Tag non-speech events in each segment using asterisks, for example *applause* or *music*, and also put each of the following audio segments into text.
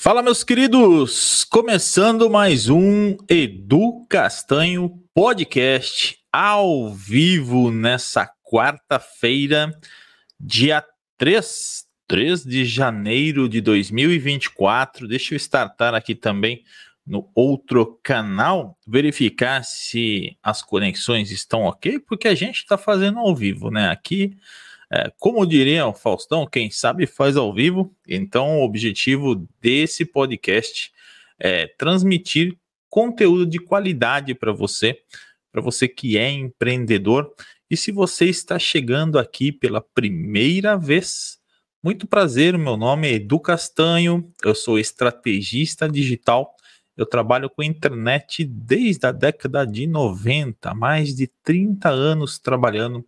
Fala, meus queridos! Começando mais um Edu Castanho Podcast ao vivo nessa quarta-feira, dia 3, 3 de janeiro de 2024. Deixa eu startar aqui também no outro canal, verificar se as conexões estão ok, porque a gente está fazendo ao vivo, né? Aqui é, como diria o Faustão, quem sabe faz ao vivo. Então, o objetivo desse podcast é transmitir conteúdo de qualidade para você, para você que é empreendedor. E se você está chegando aqui pela primeira vez, muito prazer, meu nome é Edu Castanho, eu sou estrategista digital. Eu trabalho com internet desde a década de 90, mais de 30 anos trabalhando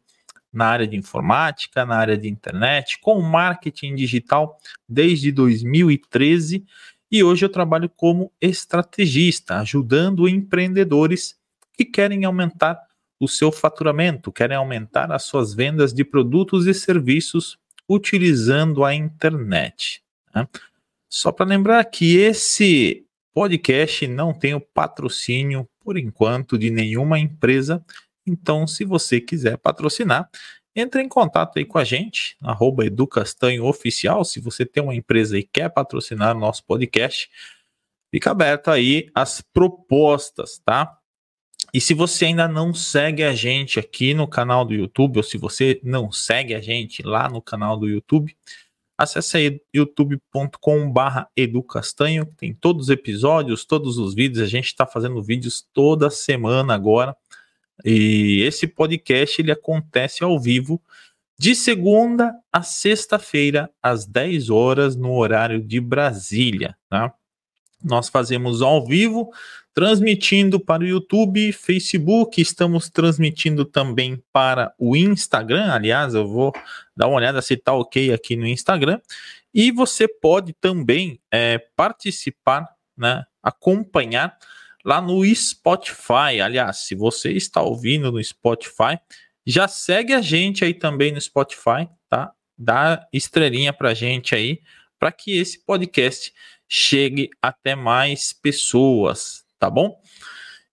na área de informática, na área de internet, com marketing digital desde 2013 e hoje eu trabalho como estrategista, ajudando empreendedores que querem aumentar o seu faturamento, querem aumentar as suas vendas de produtos e serviços utilizando a internet. Né? Só para lembrar que esse podcast não tem o patrocínio, por enquanto, de nenhuma empresa então, se você quiser patrocinar, entre em contato aí com a gente, arroba Educastanho Oficial. Se você tem uma empresa e quer patrocinar o nosso podcast, fica aberto aí as propostas, tá? E se você ainda não segue a gente aqui no canal do YouTube, ou se você não segue a gente lá no canal do YouTube, acesse aí youtube.com/barra educastanho. Tem todos os episódios, todos os vídeos. A gente está fazendo vídeos toda semana agora. E esse podcast ele acontece ao vivo de segunda a sexta-feira, às 10 horas, no horário de Brasília. Tá? Nós fazemos ao vivo, transmitindo para o YouTube, Facebook, estamos transmitindo também para o Instagram. Aliás, eu vou dar uma olhada se está ok aqui no Instagram. E você pode também é, participar, né, acompanhar lá no Spotify. Aliás, se você está ouvindo no Spotify, já segue a gente aí também no Spotify, tá? Dá estrelinha pra gente aí, para que esse podcast chegue até mais pessoas, tá bom?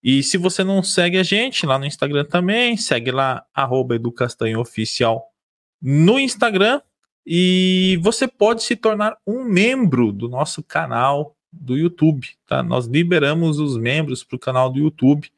E se você não segue a gente lá no Instagram também, segue lá, arroba Oficial no Instagram. E você pode se tornar um membro do nosso canal do YouTube, tá? Nós liberamos os membros para o canal do YouTube,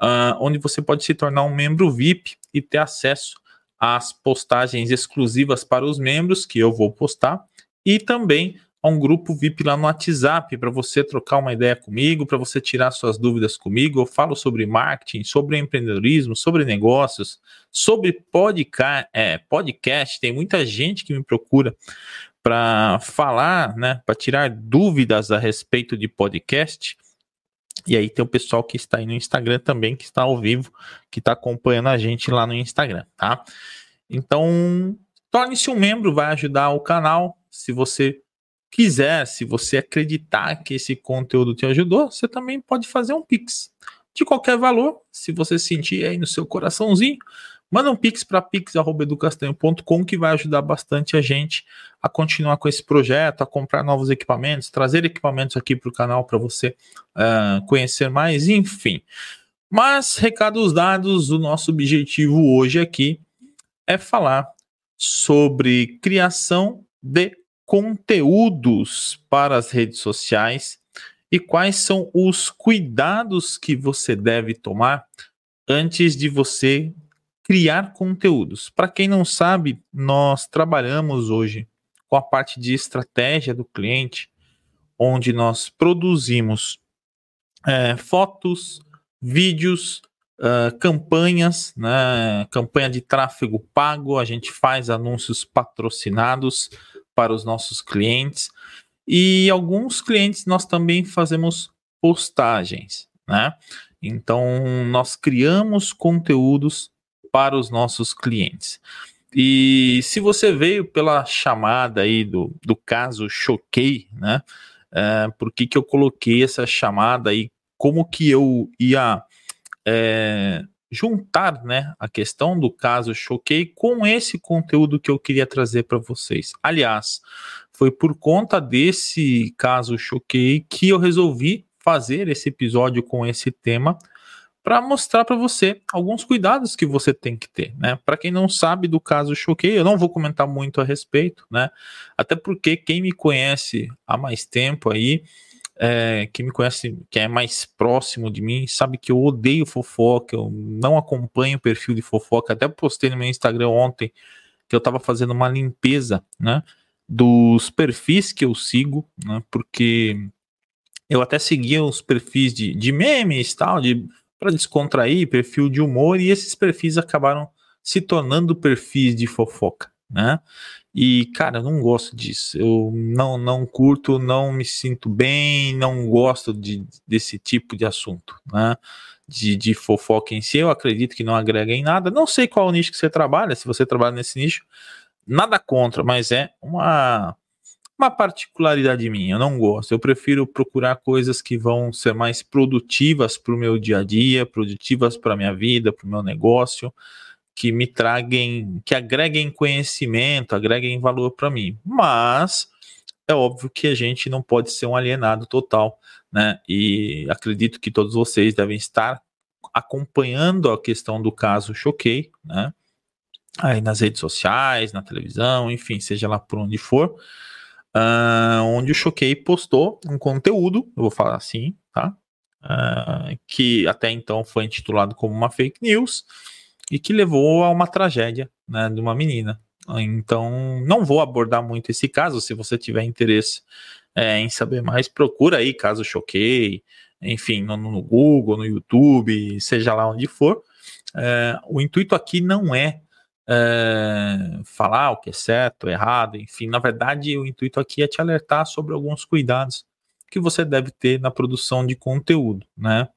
uh, onde você pode se tornar um membro VIP e ter acesso às postagens exclusivas para os membros que eu vou postar e também a um grupo VIP lá no WhatsApp para você trocar uma ideia comigo, para você tirar suas dúvidas comigo. Eu falo sobre marketing, sobre empreendedorismo, sobre negócios, sobre podcast. É, podcast. Tem muita gente que me procura para falar, né, para tirar dúvidas a respeito de podcast. E aí tem o pessoal que está aí no Instagram também, que está ao vivo, que está acompanhando a gente lá no Instagram, tá? Então, torne-se um membro, vai ajudar o canal. Se você quiser, se você acreditar que esse conteúdo te ajudou, você também pode fazer um Pix de qualquer valor, se você sentir aí no seu coraçãozinho. Manda um pix para pix.educastanho.com que vai ajudar bastante a gente a continuar com esse projeto, a comprar novos equipamentos, trazer equipamentos aqui para o canal para você uh, conhecer mais, enfim. Mas, recados dados, o nosso objetivo hoje aqui é falar sobre criação de conteúdos para as redes sociais e quais são os cuidados que você deve tomar antes de você criar conteúdos. Para quem não sabe, nós trabalhamos hoje com a parte de estratégia do cliente, onde nós produzimos é, fotos, vídeos, uh, campanhas, né, campanha de tráfego pago, a gente faz anúncios patrocinados para os nossos clientes e alguns clientes nós também fazemos postagens, né? Então nós criamos conteúdos para os nossos clientes. E se você veio pela chamada aí do, do caso Choquei, né? É, por que, que eu coloquei essa chamada aí? Como que eu ia é, juntar né, a questão do caso Choquei com esse conteúdo que eu queria trazer para vocês. Aliás, foi por conta desse caso choquei que eu resolvi fazer esse episódio com esse tema para mostrar para você alguns cuidados que você tem que ter, né? Para quem não sabe do caso Choquei, eu não vou comentar muito a respeito, né? Até porque quem me conhece há mais tempo aí, é, quem me conhece, que é mais próximo de mim, sabe que eu odeio fofoca, eu não acompanho o perfil de fofoca, até postei no meu Instagram ontem que eu estava fazendo uma limpeza, né? Dos perfis que eu sigo, né? Porque eu até seguia os perfis de, de memes tal, de para descontrair, perfil de humor, e esses perfis acabaram se tornando perfis de fofoca, né? E, cara, eu não gosto disso. Eu não, não curto, não me sinto bem, não gosto de, desse tipo de assunto, né? De, de fofoca em si, eu acredito que não agrega em nada. Não sei qual nicho que você trabalha, se você trabalha nesse nicho, nada contra, mas é uma uma particularidade minha, eu não gosto. Eu prefiro procurar coisas que vão ser mais produtivas para o meu dia a dia, produtivas para a minha vida, para o meu negócio, que me traguem, que agreguem conhecimento, agreguem valor para mim. Mas é óbvio que a gente não pode ser um alienado total, né? E acredito que todos vocês devem estar acompanhando a questão do caso Choquei, né? Aí nas redes sociais, na televisão, enfim, seja lá por onde for uh, onde o Choquei postou um conteúdo, eu vou falar assim, tá? Uh, que até então foi intitulado como uma fake news e que levou a uma tragédia né, de uma menina. Então, não vou abordar muito esse caso. Se você tiver interesse é, em saber mais, procura aí caso Choquei, enfim, no, no, Google, no YouTube, seja lá onde for. É, o intuito aqui não é é, falar o que é certo, errado, enfim. Na verdade, o intuito aqui é te alertar sobre alguns cuidados que você deve ter na produção de conteúdo, né?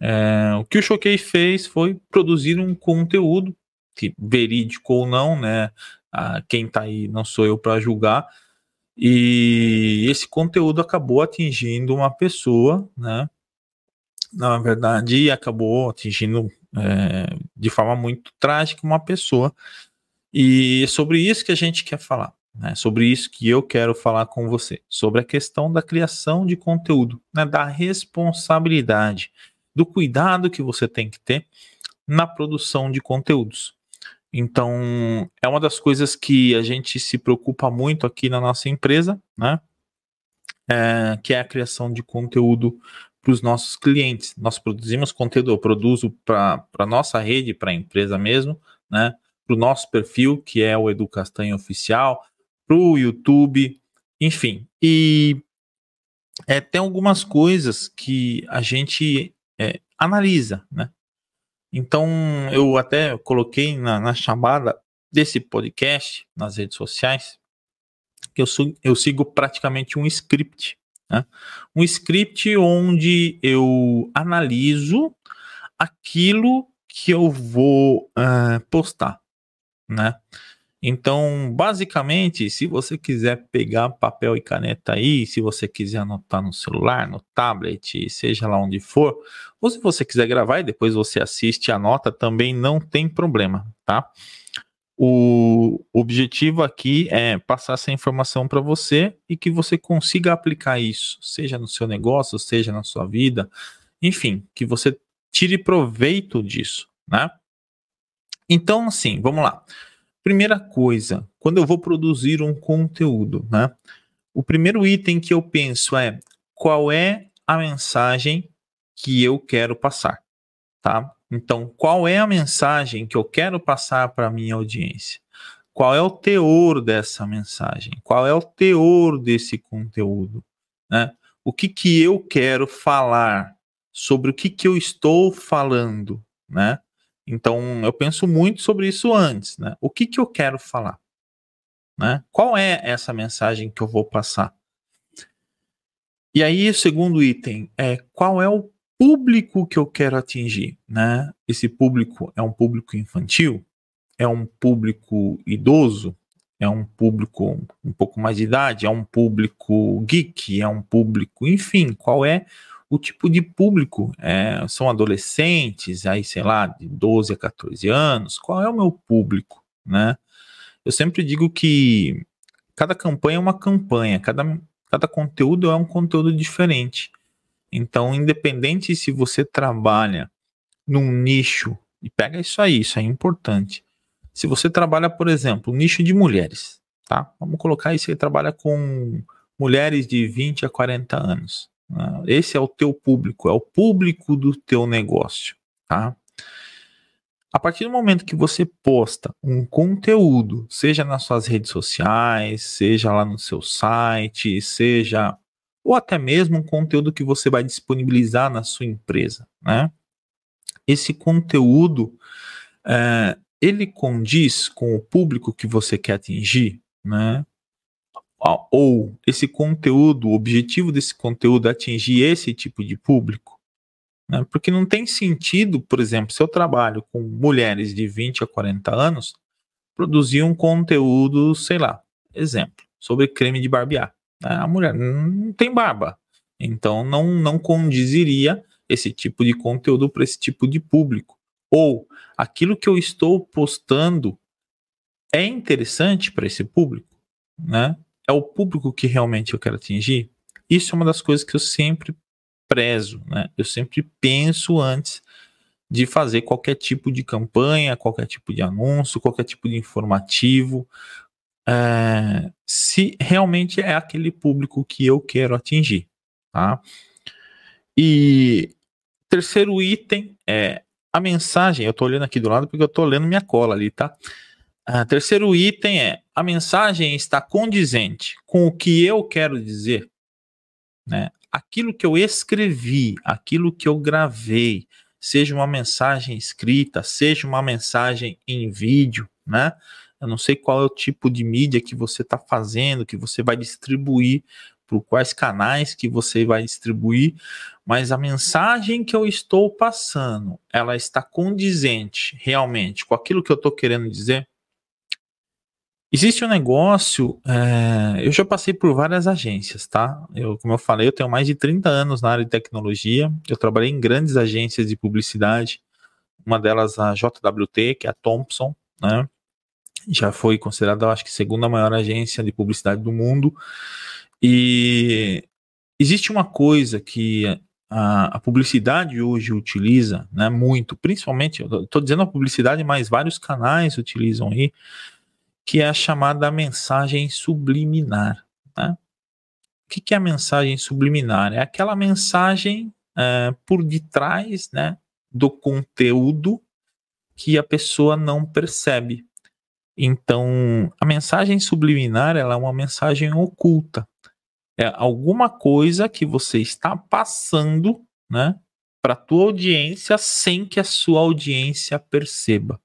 É, o que o Choquei fez foi produzir um conteúdo, que verídico ou não, né? Ah, quem tá aí não sou eu para julgar. E esse conteúdo acabou atingindo uma pessoa, né? Na verdade, acabou atingindo é, de forma muito trágica uma pessoa. E é sobre isso que a gente quer falar, né? sobre isso que eu quero falar com você, sobre a questão da criação de conteúdo, né? da responsabilidade, do cuidado que você tem que ter na produção de conteúdos. Então, é uma das coisas que a gente se preocupa muito aqui na nossa empresa, né? É, que é a criação de conteúdo para os nossos clientes. Nós produzimos conteúdo, eu produzo para a nossa rede, para a empresa mesmo, né? Para o nosso perfil, que é o Edu Castanho Oficial, para o YouTube, enfim. E é, tem algumas coisas que a gente é, analisa, né? Então, eu até coloquei na, na chamada desse podcast nas redes sociais que eu, eu sigo praticamente um script né? Um script onde eu analiso aquilo que eu vou uh, postar, né? Então, basicamente, se você quiser pegar papel e caneta aí, se você quiser anotar no celular, no tablet, seja lá onde for, ou se você quiser gravar e depois você assiste e anota, também não tem problema, tá? O objetivo aqui é passar essa informação para você e que você consiga aplicar isso, seja no seu negócio, seja na sua vida, enfim, que você tire proveito disso, né? Então, assim, vamos lá. Primeira coisa, quando eu vou produzir um conteúdo, né? O primeiro item que eu penso é qual é a mensagem que eu quero passar, tá? Então, qual é a mensagem que eu quero passar para a minha audiência? Qual é o teor dessa mensagem? Qual é o teor desse conteúdo? Né? O que, que eu quero falar? Sobre o que, que eu estou falando? Né? Então, eu penso muito sobre isso antes. Né? O que, que eu quero falar? Né? Qual é essa mensagem que eu vou passar? E aí, o segundo item é qual é o público que eu quero atingir, né? Esse público é um público infantil, é um público idoso, é um público um pouco mais de idade, é um público geek, é um público, enfim, qual é o tipo de público? É, são adolescentes, aí sei lá, de 12 a 14 anos, qual é o meu público, né? Eu sempre digo que cada campanha é uma campanha, cada, cada conteúdo é um conteúdo diferente. Então, independente se você trabalha num nicho, e pega isso aí, isso é importante. Se você trabalha, por exemplo, nicho de mulheres, tá? Vamos colocar aí, você trabalha com mulheres de 20 a 40 anos. Né? Esse é o teu público, é o público do teu negócio, tá? A partir do momento que você posta um conteúdo, seja nas suas redes sociais, seja lá no seu site, seja ou até mesmo um conteúdo que você vai disponibilizar na sua empresa, né? Esse conteúdo é, ele condiz com o público que você quer atingir, né? Ou esse conteúdo, o objetivo desse conteúdo é atingir esse tipo de público, né? Porque não tem sentido, por exemplo, se eu trabalho com mulheres de 20 a 40 anos, produzir um conteúdo, sei lá, exemplo, sobre creme de barbear. Né? A mulher não tem barba, então não, não condiziria esse tipo de conteúdo para esse tipo de público. Ou aquilo que eu estou postando é interessante para esse público, né? É o público que realmente eu quero atingir. Isso é uma das coisas que eu sempre prezo, né? Eu sempre penso antes de fazer qualquer tipo de campanha, qualquer tipo de anúncio, qualquer tipo de informativo, é, se realmente é aquele público que eu quero atingir, tá? E terceiro item é a mensagem, eu estou olhando aqui do lado porque eu estou lendo minha cola ali, tá? Uh, terceiro item é a mensagem está condizente com o que eu quero dizer, né? Aquilo que eu escrevi, aquilo que eu gravei, seja uma mensagem escrita, seja uma mensagem em vídeo, né? Eu não sei qual é o tipo de mídia que você está fazendo, que você vai distribuir, por quais canais que você vai distribuir, mas a mensagem que eu estou passando, ela está condizente realmente com aquilo que eu estou querendo dizer? Existe um negócio, é, eu já passei por várias agências, tá? Eu, como eu falei, eu tenho mais de 30 anos na área de tecnologia, eu trabalhei em grandes agências de publicidade, uma delas a JWT, que é a Thompson, né? Já foi considerada, acho que, segunda maior agência de publicidade do mundo. E existe uma coisa que a, a, publicidade hoje utiliza, né, muito, principalmente, estou dizendo a publicidade, mas vários canais utilizam aí, que é a chamada mensagem subliminar. Né? O que, que é a mensagem subliminar? É aquela mensagem é, por detrás né, do conteúdo que a pessoa não percebe. Então, a mensagem subliminar ela é uma mensagem oculta é alguma coisa que você está passando, né, para a tua audiência sem que a sua audiência perceba.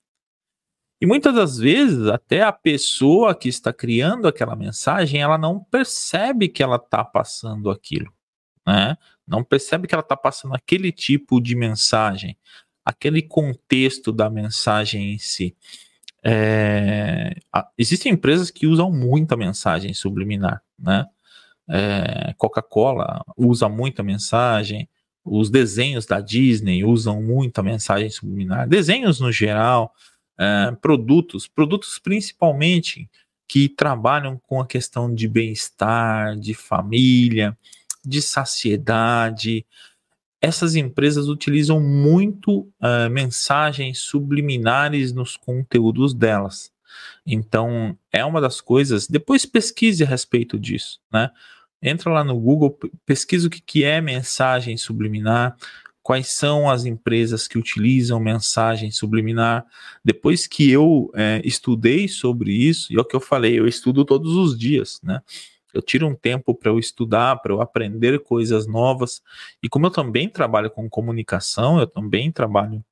E muitas das vezes, até a pessoa que está criando aquela mensagem, ela não percebe que ela está passando aquilo, né? Não percebe que ela está passando aquele tipo de mensagem, aquele contexto da mensagem em si. É, existem empresas que usam muita mensagem subliminar, né? É, Coca-Cola usa muita mensagem, os desenhos da Disney usam muita mensagem subliminar, desenhos no geral, é, produtos, produtos principalmente que trabalham com a questão de bem-estar, de família, de saciedade. Essas empresas utilizam muito uh, mensagens subliminares nos conteúdos delas. Então, é uma das coisas. Depois pesquise a respeito disso, né? entra lá no Google, pesquisa o que, que é mensagem subliminar, quais são as empresas que utilizam mensagem subliminar. Depois que eu é, estudei sobre isso, e é o que eu falei, eu estudo todos os dias, né? Eu tiro um tempo para eu estudar, para eu aprender coisas novas. E como eu também trabalho com comunicação, eu também trabalho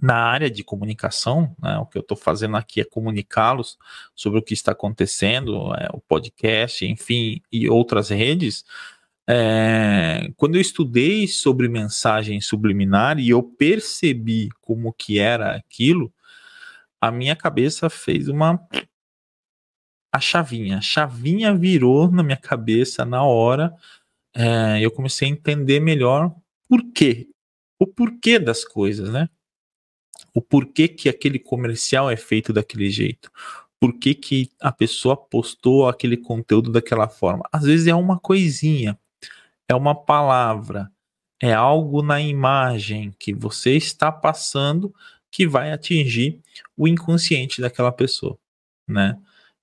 na área de comunicação, né, o que eu estou fazendo aqui é comunicá-los sobre o que está acontecendo, é, o podcast, enfim, e outras redes. É, quando eu estudei sobre mensagem subliminar e eu percebi como que era aquilo, a minha cabeça fez uma a chavinha, a chavinha virou na minha cabeça na hora. É, eu comecei a entender melhor por quê, o porquê das coisas, né? o porquê que aquele comercial é feito daquele jeito, por que, que a pessoa postou aquele conteúdo daquela forma. Às vezes é uma coisinha, é uma palavra, é algo na imagem que você está passando que vai atingir o inconsciente daquela pessoa, né?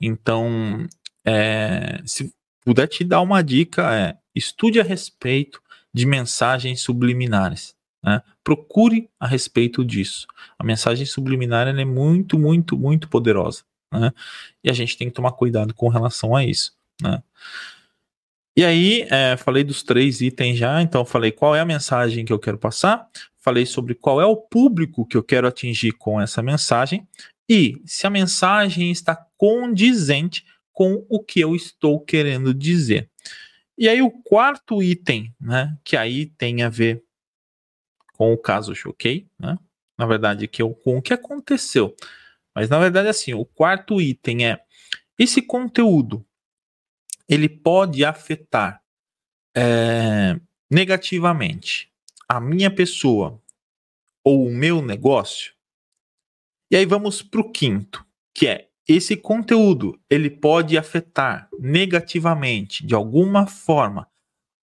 Então, é, se puder te dar uma dica, é estude a respeito de mensagens subliminares. Né? Procure a respeito disso. A mensagem subliminar é muito, muito, muito poderosa. Né? E a gente tem que tomar cuidado com relação a isso. Né? E aí, é, falei dos três itens já, então falei qual é a mensagem que eu quero passar, falei sobre qual é o público que eu quero atingir com essa mensagem e se a mensagem está condizente com o que eu estou querendo dizer. E aí, o quarto item, né, que aí tem a ver com o caso Choquei, né? Na verdade, que eu, com o que aconteceu. Mas na verdade, assim, o quarto item é esse conteúdo ele pode afetar é, negativamente a minha pessoa ou o meu negócio. E aí vamos para o quinto, que é esse conteúdo ele pode afetar negativamente de alguma forma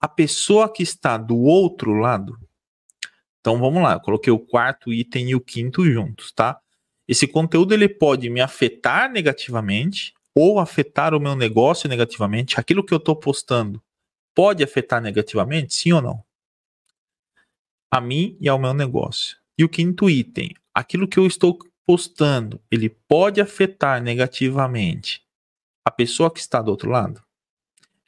a pessoa que está do outro lado. Então vamos lá, eu coloquei o quarto item e o quinto juntos, tá? Esse conteúdo ele pode me afetar negativamente ou afetar o meu negócio negativamente? Aquilo que eu estou postando pode afetar negativamente? Sim ou não? A mim e ao meu negócio. E o quinto item, aquilo que eu estou postando, ele pode afetar negativamente a pessoa que está do outro lado?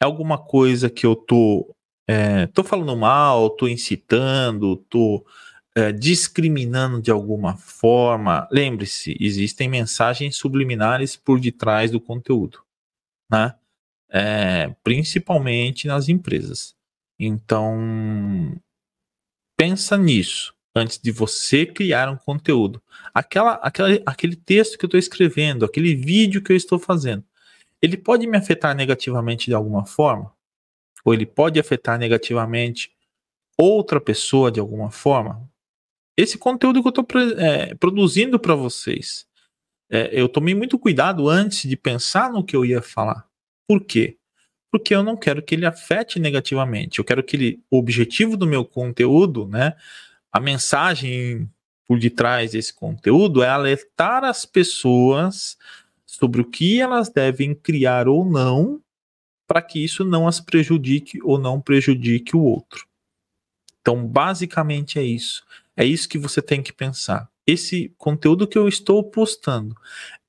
É alguma coisa que eu tô, é, tô falando mal, tô incitando, tô é, discriminando de alguma forma, lembre-se, existem mensagens subliminares por detrás do conteúdo, né? É, principalmente nas empresas. Então, pensa nisso antes de você criar um conteúdo. Aquela, aquela, aquele texto que eu estou escrevendo, aquele vídeo que eu estou fazendo, ele pode me afetar negativamente de alguma forma? Ou ele pode afetar negativamente outra pessoa de alguma forma? esse conteúdo que eu estou é, produzindo para vocês. É, eu tomei muito cuidado antes de pensar no que eu ia falar. Por quê? Porque eu não quero que ele afete negativamente. Eu quero que ele, o objetivo do meu conteúdo, né, a mensagem por detrás desse conteúdo é alertar as pessoas sobre o que elas devem criar ou não para que isso não as prejudique ou não prejudique o outro. Então, basicamente é isso. É isso que você tem que pensar. Esse conteúdo que eu estou postando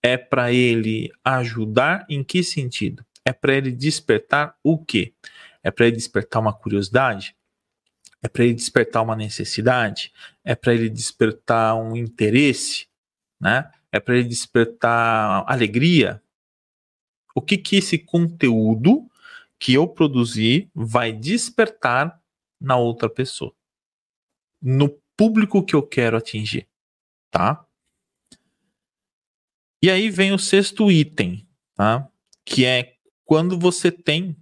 é para ele ajudar em que sentido? É para ele despertar o quê? É para ele despertar uma curiosidade? É para ele despertar uma necessidade? É para ele despertar um interesse? Né? É para ele despertar alegria? O que que esse conteúdo que eu produzi vai despertar na outra pessoa? No público que eu quero atingir, tá? E aí vem o sexto item, tá? Que é quando você tem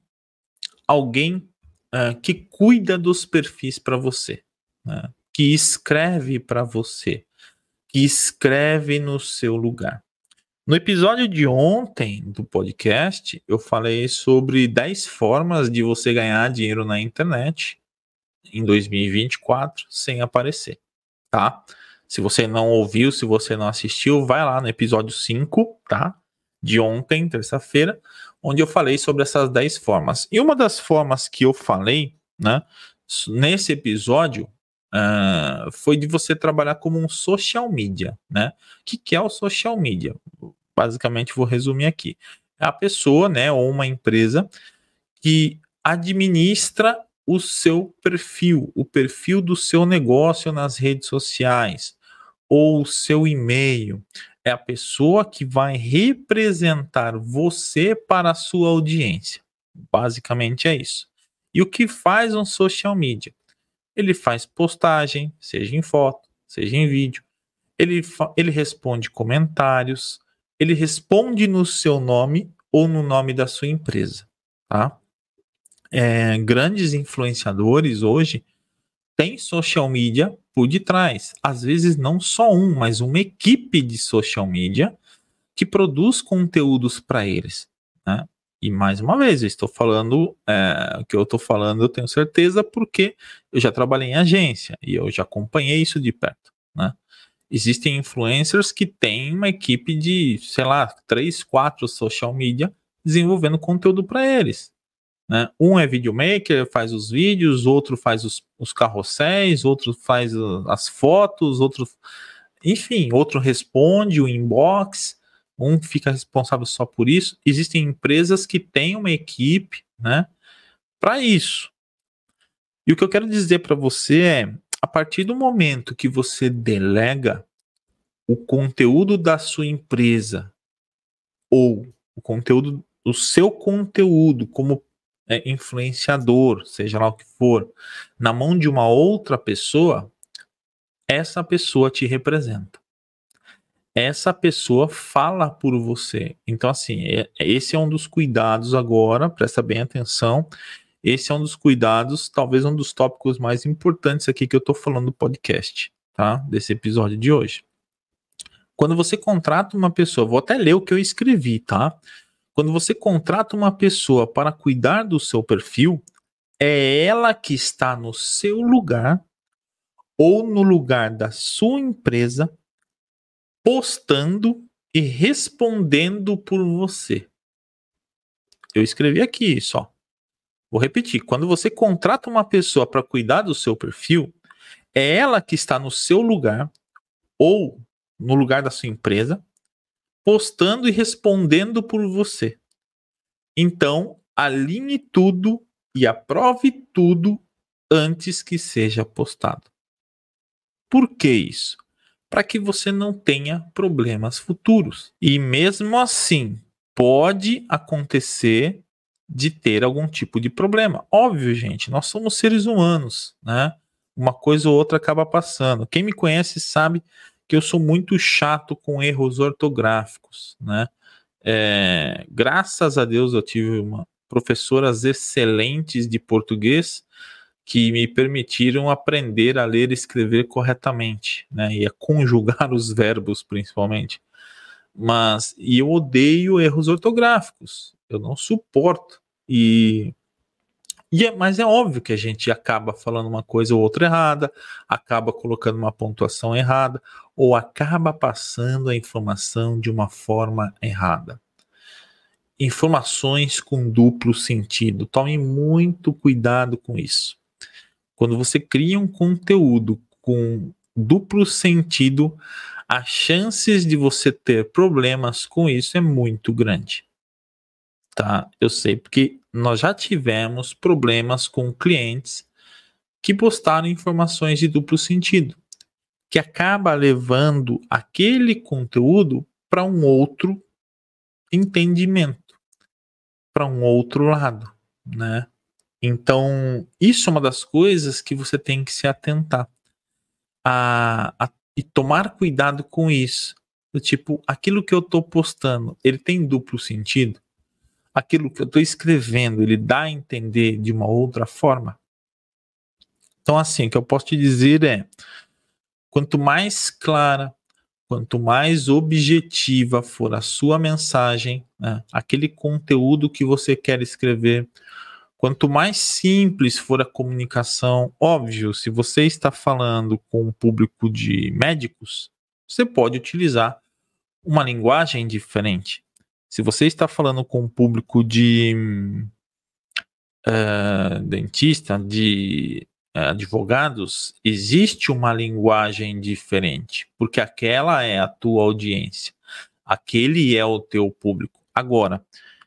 alguém uh, que cuida dos perfis para você, né? que escreve para você, que escreve no seu lugar. No episódio de ontem do podcast, eu falei sobre 10 formas de você ganhar dinheiro na internet em 2024 sem aparecer, tá? Se você não ouviu, se você não assistiu, vai lá no episódio 5, tá? De ontem, terça-feira, onde eu falei sobre essas 10 formas. E uma das formas que eu falei, né, nesse episódio, uh, foi de você trabalhar como um social media, né? O que, que é o social media? Basicamente, vou resumir aqui. É a pessoa, né, ou uma empresa que administra o seu perfil, o perfil do seu negócio nas redes sociais ou o seu e-mail. É a pessoa que vai representar você para a sua audiência. Basicamente é isso. E o que faz um social media? Ele faz postagem, seja em foto, seja em vídeo. Ele, ele responde comentários. Ele responde no seu nome ou no nome da sua empresa, tá? é, grandes influenciadores hoje têm social media por detrás. Às vezes não só um, mas uma equipe de social media que produz conteúdos para eles. Né? E mais uma vez, eu estou falando, é, o que eu estou falando, eu tenho certeza, porque eu já trabalhei em agência e eu já acompanhei isso de perto. Né? Existem influencers que têm uma equipe de, sei lá, três, quatro social media desenvolvendo conteúdo para eles. Né? Um é videomaker, faz os vídeos, outro faz os, os carrosséis, outro faz as fotos, outro. Enfim, outro responde o inbox um fica responsável só por isso. Existem empresas que têm uma equipe, né, para isso. E o que eu quero dizer para você é, a partir do momento que você delega o conteúdo da sua empresa ou o conteúdo, o seu conteúdo como é, influenciador, seja lá o que for, na mão de uma outra pessoa, essa pessoa te representa essa pessoa fala por você. Então, assim, é, esse é um dos cuidados agora, presta bem atenção. Esse é um dos cuidados, talvez um dos tópicos mais importantes aqui que eu tô falando do podcast, tá? Desse episódio de hoje. Quando você contrata uma pessoa, vou até ler o que eu escrevi, tá? Quando você contrata uma pessoa para cuidar do seu perfil, é ela que está no seu lugar ou no lugar da sua empresa postando e respondendo por você. Eu escrevi aqui só. Vou repetir. Quando você contrata uma pessoa para cuidar do seu perfil, é ela que está no seu lugar ou no lugar da sua empresa, postando e respondendo por você. Então, alinhe tudo e aprove tudo antes que seja postado. Por que isso? para que você não tenha problemas futuros. E mesmo assim, pode acontecer de ter algum tipo de problema. Óbvio, gente, nós somos seres humanos, né? Uma coisa ou outra acaba passando. Quem me conhece sabe que eu sou muito chato com erros ortográficos, né? É, graças a Deus eu tive uma, professoras excelentes de português que me permitiram aprender a ler e escrever corretamente, né? E a conjugar *laughs* os verbos, principalmente. Mas e eu odeio erros ortográficos. Eu não suporto. E, e é, mas é óbvio que a gente acaba falando uma coisa ou outra errada, acaba colocando uma pontuação errada, ou acaba passando a informação de uma forma errada informações com duplo sentido. Tome muito cuidado com isso. Quando você cria um conteúdo com duplo sentido, as chances de você ter problemas com isso é muito grande. Tá? Eu sei porque nós já tivemos problemas com clientes que postaram informações de duplo sentido, que acaba levando aquele conteúdo para um outro entendimento, para um outro lado, né? Então, isso é uma das coisas que você tem que se atentar a, a e tomar cuidado com isso. Do tipo, aquilo que eu estou postando, ele tem duplo sentido? Aquilo que eu estou escrevendo, ele dá a entender de uma outra forma? Então, assim, o que eu posso te dizer é: quanto mais clara, quanto mais objetiva for a sua mensagem, né, aquele conteúdo que você quer escrever, Quanto mais simples for a comunicação, óbvio, se você está falando com um público de médicos, você pode utilizar uma linguagem diferente. Se você está falando com um público de uh, dentista, de uh, advogados, existe uma linguagem diferente, porque aquela é a tua audiência, aquele é o teu público. Agora,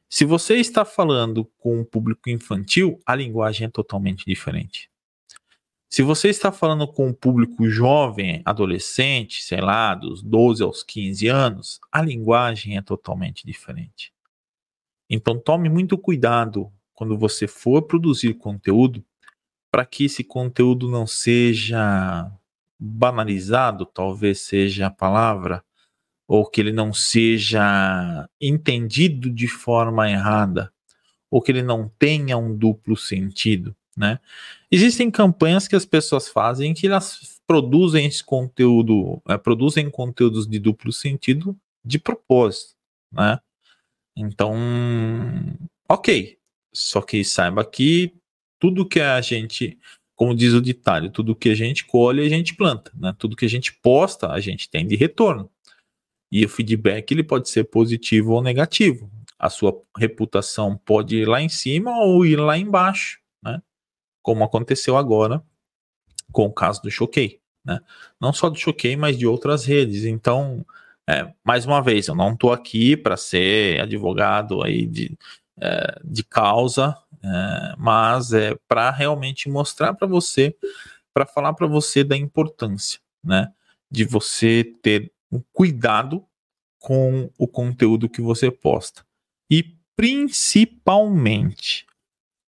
se você está falando com um público infantil, a linguagem é totalmente diferente. Se você está falando com um público jovem, adolescente, sei lá, dos 12 aos 15 anos, a linguagem é totalmente diferente. Então tome muito cuidado quando você for produzir conteúdo para que esse conteúdo não seja banalizado, talvez seja a palavra, ou que ele não seja entendido de forma errada, ou que ele não tenha um duplo sentido, né? Existem campanhas que as pessoas fazem que elas produzem esse conteúdo, é, produzem conteúdos de duplo sentido de propósito. né? Então, ok. Só que saiba que tudo que a gente, como diz o ditado, tudo que a gente colhe, a gente planta, né? Tudo que a gente posta, a gente tem de retorno. E o feedback ele pode ser positivo ou negativo. A sua reputação pode ir lá em cima ou ir lá embaixo? Como aconteceu agora com o caso do Choquei, né? Não só do Choquei, mas de outras redes. Então, é, mais uma vez, eu não estou aqui para ser advogado aí de, é, de causa, é, mas é para realmente mostrar para você, para falar para você da importância, né, de você ter um cuidado com o conteúdo que você posta e principalmente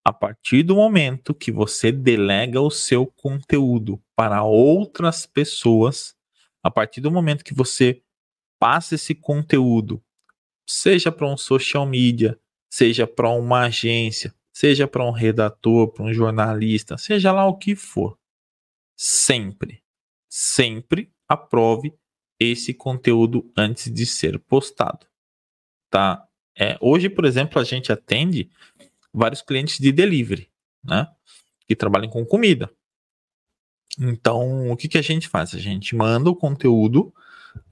a partir do momento que você delega o seu conteúdo para outras pessoas, a partir do momento que você passa esse conteúdo, seja para um social media, seja para uma agência, seja para um redator, para um jornalista, seja lá o que for. Sempre, sempre aprove esse conteúdo antes de ser postado. Tá? É, hoje, por exemplo, a gente atende vários clientes de delivery, né? Que trabalham com comida. Então, o que, que a gente faz? A gente manda o conteúdo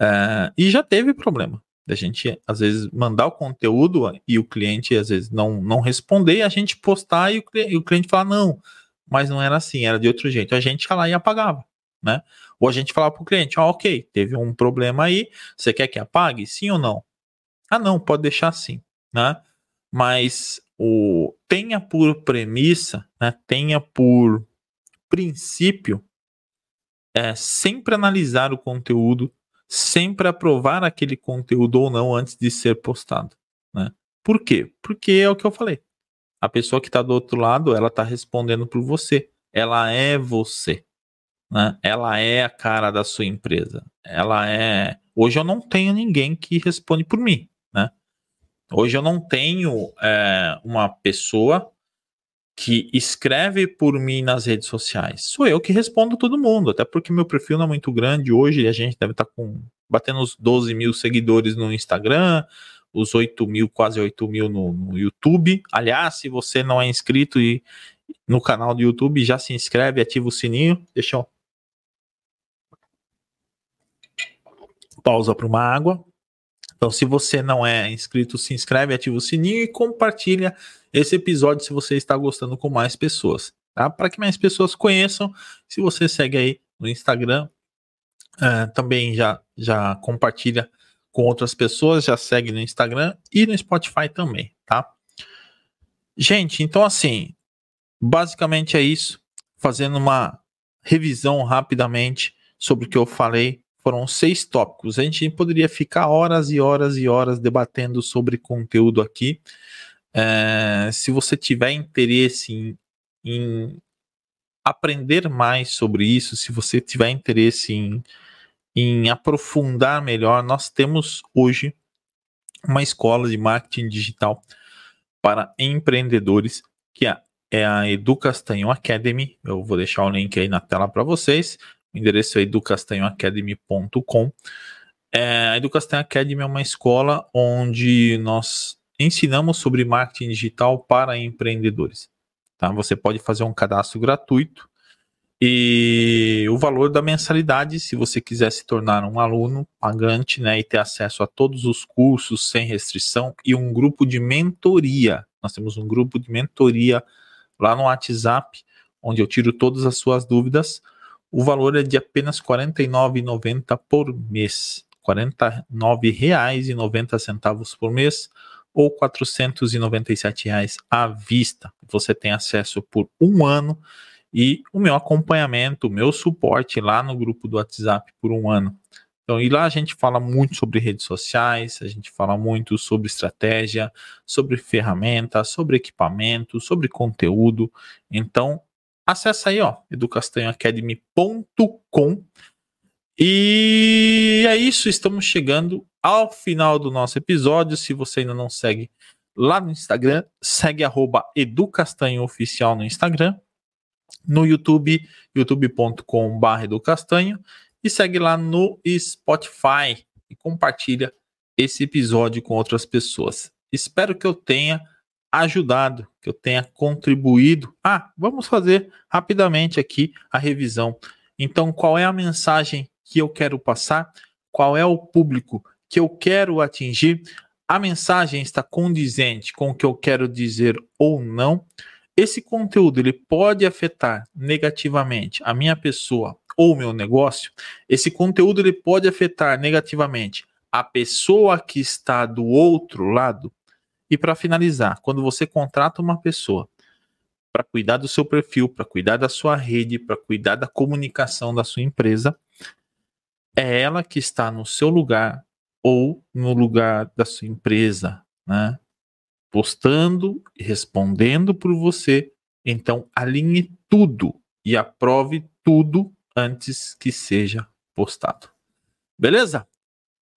é, e já teve problema da gente, às vezes, mandar o conteúdo e o cliente, às vezes, não, não responder, a gente postar e o, e o cliente falar, não, mas não era assim, era de outro jeito. A gente ia lá e apagava, né? Ou a gente falava para o cliente, ó, oh, ok, teve um problema aí, você quer que apague? Sim ou não? Ah, não, pode deixar assim, né? Mas o tenha por premissa, né, tenha por princípio é sempre analisar o conteúdo sempre aprovar aquele conteúdo ou não antes de ser postado. Né? Por quê? Porque é o que eu falei. A pessoa que está do outro lado, ela está respondendo por você. Ela é você. Né? Ela é a cara da sua empresa. Ela é. Hoje eu não tenho ninguém que responde por mim. Hoje eu não tenho é, uma pessoa que escreve por mim nas redes sociais. Sou eu que respondo todo mundo, até porque meu perfil não é muito grande hoje, a gente deve estar tá com batendo os 12 mil seguidores no Instagram, os 8 mil, quase 8 mil no, no YouTube. Aliás, se você não é inscrito e no canal do YouTube, já se inscreve, ativa o sininho. Deixa eu. Pausa para uma água. Então, se você não é inscrito, se inscreve, ativa o sininho e compartilha esse episódio se você está gostando com mais pessoas, tá? Para que mais pessoas conheçam. Se você segue aí no Instagram, uh, também já, já compartilha com outras pessoas, já segue no Instagram e no Spotify também, tá? Gente, então assim, basicamente é isso. Fazendo uma revisão rapidamente sobre o que eu falei. Foram seis tópicos. A gente poderia ficar horas e horas e horas debatendo sobre conteúdo aqui. É, se você tiver interesse em, em, aprender mais sobre isso, se você tiver interesse em, em aprofundar melhor, nós temos hoje uma escola de marketing digital para empreendedores, que é, é a Educastanho Academy. Eu vou deixar o link aí na tela para vocês. O endereço é educastanhoacademy.com. É, a Educastanho Academy é uma escola onde nós ensinamos sobre marketing digital para empreendedores. Tá? Você pode fazer um cadastro gratuito e o valor da mensalidade, se você quiser se tornar um aluno pagante né, e ter acesso a todos os cursos sem restrição e um grupo de mentoria. Nós temos um grupo de mentoria lá no WhatsApp, onde eu tiro todas as suas dúvidas. O valor é de apenas R$ 49,90 por mês. R$ 49,90 por mês ou 497 reais à vista. Você tem acesso por um ano e o meu acompanhamento, o meu suporte lá no grupo do WhatsApp por um ano. Então, e lá a gente fala muito sobre redes sociais, a gente fala muito sobre estratégia, sobre ferramentas, sobre equipamento, sobre conteúdo. Então, acessa aí, ó, educastanhoacademy.com e é isso, estamos chegando ao final do nosso episódio. Se você ainda não segue lá no Instagram, segue educastanhooficial no Instagram, no YouTube, youtube.com.br educastanho e segue lá no Spotify e compartilha esse episódio com outras pessoas. Espero que eu tenha ajudado, que eu tenha contribuído. Ah, vamos fazer rapidamente aqui a revisão. Então, qual é a mensagem que eu quero passar? Qual é o público que eu quero atingir? A mensagem está condizente com o que eu quero dizer ou não? Esse conteúdo ele pode afetar negativamente a minha pessoa ou meu negócio? Esse conteúdo ele pode afetar negativamente a pessoa que está do outro lado? E para finalizar, quando você contrata uma pessoa para cuidar do seu perfil, para cuidar da sua rede, para cuidar da comunicação da sua empresa, é ela que está no seu lugar ou no lugar da sua empresa, né? Postando e respondendo por você. Então, alinhe tudo e aprove tudo antes que seja postado. Beleza?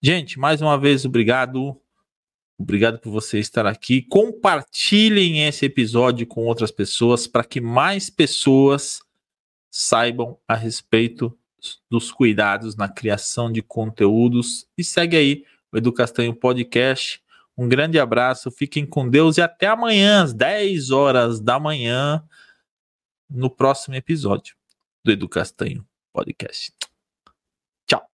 Gente, mais uma vez, obrigado. Obrigado por você estar aqui. Compartilhem esse episódio com outras pessoas para que mais pessoas saibam a respeito dos cuidados na criação de conteúdos. E segue aí o Edu Castanho Podcast. Um grande abraço, fiquem com Deus e até amanhã, às 10 horas da manhã, no próximo episódio do Edu Castanho Podcast.